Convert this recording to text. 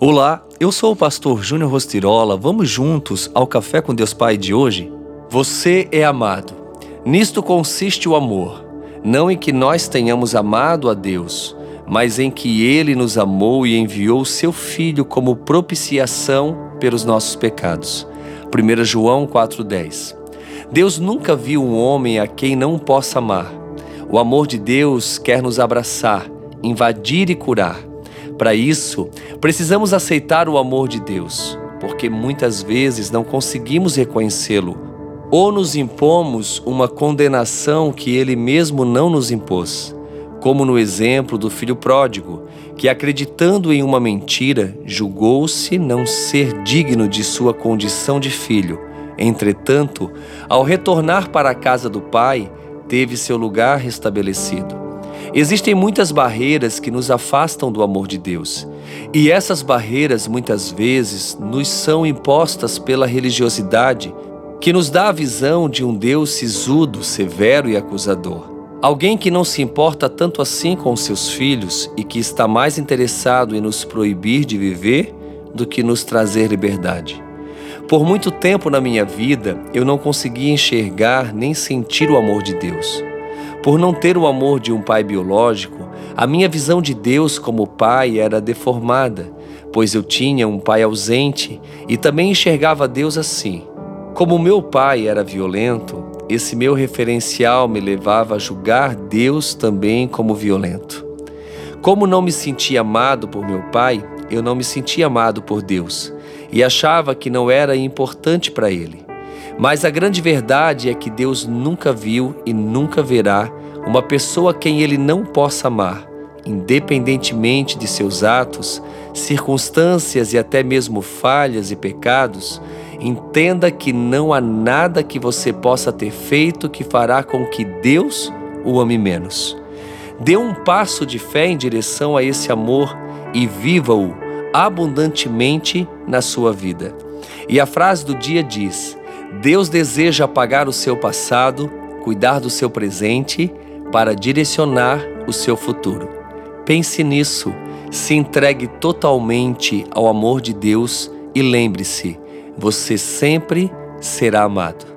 Olá, eu sou o pastor Júnior Rostirola. Vamos juntos ao Café com Deus Pai de hoje? Você é amado. Nisto consiste o amor, não em que nós tenhamos amado a Deus, mas em que ele nos amou e enviou seu filho como propiciação pelos nossos pecados. 1 João 4:10. Deus nunca viu um homem a quem não possa amar. O amor de Deus quer nos abraçar, invadir e curar. Para isso, precisamos aceitar o amor de Deus, porque muitas vezes não conseguimos reconhecê-lo ou nos impomos uma condenação que ele mesmo não nos impôs, como no exemplo do filho pródigo, que acreditando em uma mentira, julgou-se não ser digno de sua condição de filho. Entretanto, ao retornar para a casa do pai, teve seu lugar restabelecido. Existem muitas barreiras que nos afastam do amor de Deus. E essas barreiras muitas vezes nos são impostas pela religiosidade, que nos dá a visão de um Deus sisudo, severo e acusador. Alguém que não se importa tanto assim com seus filhos e que está mais interessado em nos proibir de viver do que nos trazer liberdade. Por muito tempo na minha vida, eu não conseguia enxergar nem sentir o amor de Deus. Por não ter o amor de um pai biológico, a minha visão de Deus como pai era deformada, pois eu tinha um pai ausente e também enxergava Deus assim. Como meu pai era violento, esse meu referencial me levava a julgar Deus também como violento. Como não me sentia amado por meu pai, eu não me sentia amado por Deus e achava que não era importante para ele. Mas a grande verdade é que Deus nunca viu e nunca verá uma pessoa quem ele não possa amar, independentemente de seus atos, circunstâncias e até mesmo falhas e pecados. Entenda que não há nada que você possa ter feito que fará com que Deus o ame menos. Dê um passo de fé em direção a esse amor e viva-o abundantemente na sua vida. E a frase do dia diz: Deus deseja apagar o seu passado, cuidar do seu presente para direcionar o seu futuro. Pense nisso, se entregue totalmente ao amor de Deus e lembre-se: você sempre será amado.